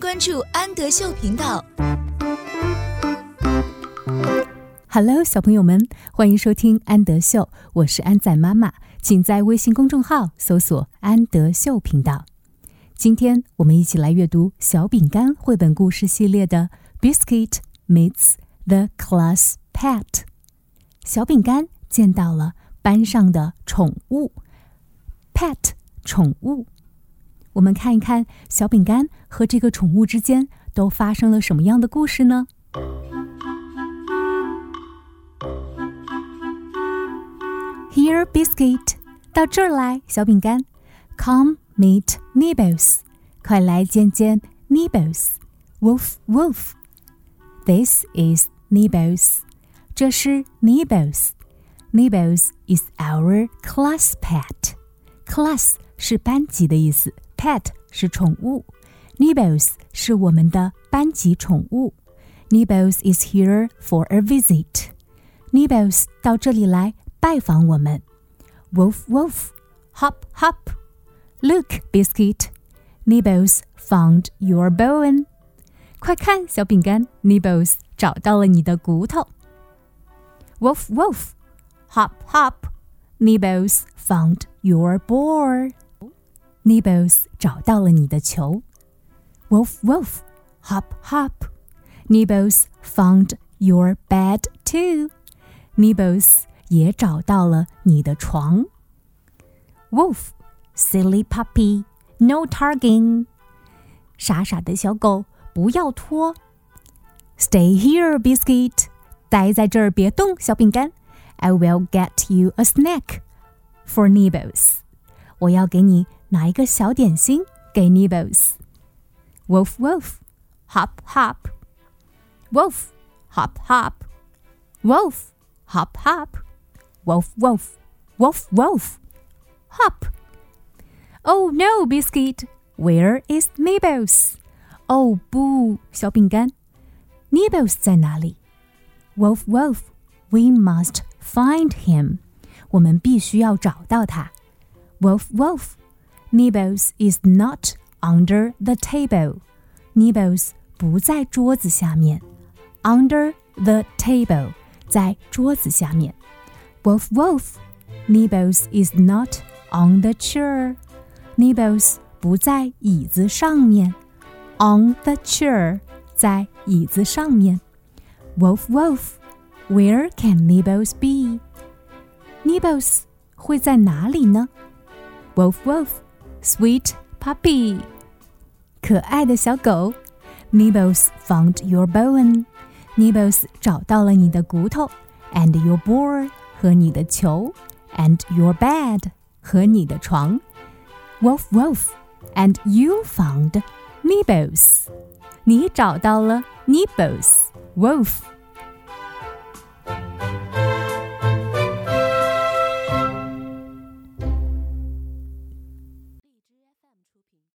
关注安德秀频道。Hello，小朋友们，欢迎收听安德秀，我是安仔妈妈，请在微信公众号搜索“安德秀频道”。今天我们一起来阅读《小饼干》绘本故事系列的《Biscuit Meets the Class Pet》。小饼干见到了班上的宠物 pet 宠物。我们看一看小饼干和这个宠物之间都发生了什么样的故事呢？Here, biscuit，到这儿来，小饼干。Come meet Nibbles，快来见见 Nibbles。Wolf, wolf。This is Nibbles，这是 Nibbles。Nibbles is our class pet。Class 是班级的意思。Pet 是宠物，Nibbles 是我们的班级宠物。Nibbles is here for a visit. Nibbles 到这里来拜访我们。Wolf, wolf, hop, hop. Look, biscuit. Nibbles found your bone. 快看，小饼干，Nibbles 找到了你的骨头。Wolf, wolf, hop, hop. Nibbles found your ball. Nibbles 找到了你的球。Wolf, wolf, hop, hop. Nibbles found your bed too. Nibbles 也找到了你的床。Wolf, silly puppy, no tugging. 傻傻的小狗，不要拖。Stay here, biscuit. 待在这儿别动，小饼干。I will get you a snack for Nibbles. 我要给你 拿一个小点心给 Nibbles。Wolf, wolf, hop, hop. Wolf, hop, hop. Wolf, hop, hop. Wolf, wolf, wolf, wolf. Hop. Oh no, Biscuit. Where is Nibbles? 哦不，小饼干，Nibbles 在哪里？Wolf, wolf, we must find him. 我们必须要找到他。Wolf, wolf, Nibbles is not under the table. Nibbles 不在桌子下面。Under the table 在桌子下面。Wolf, wolf, Nibbles is not on the chair. Nibbles 不在椅子上面。On the chair 在椅子上面。Wolf, wolf, where can Nibbles be? Nibbles 会在哪里呢？Wolf, wolf. Sweet puppy，可爱的小狗。Nibbles found your bone。Nibbles 找到了你的骨头，and your ball 和你的球，and your bed 和你的床。Wolf, wolf, and you found Nibbles。你找到了 Nibbles。Wolf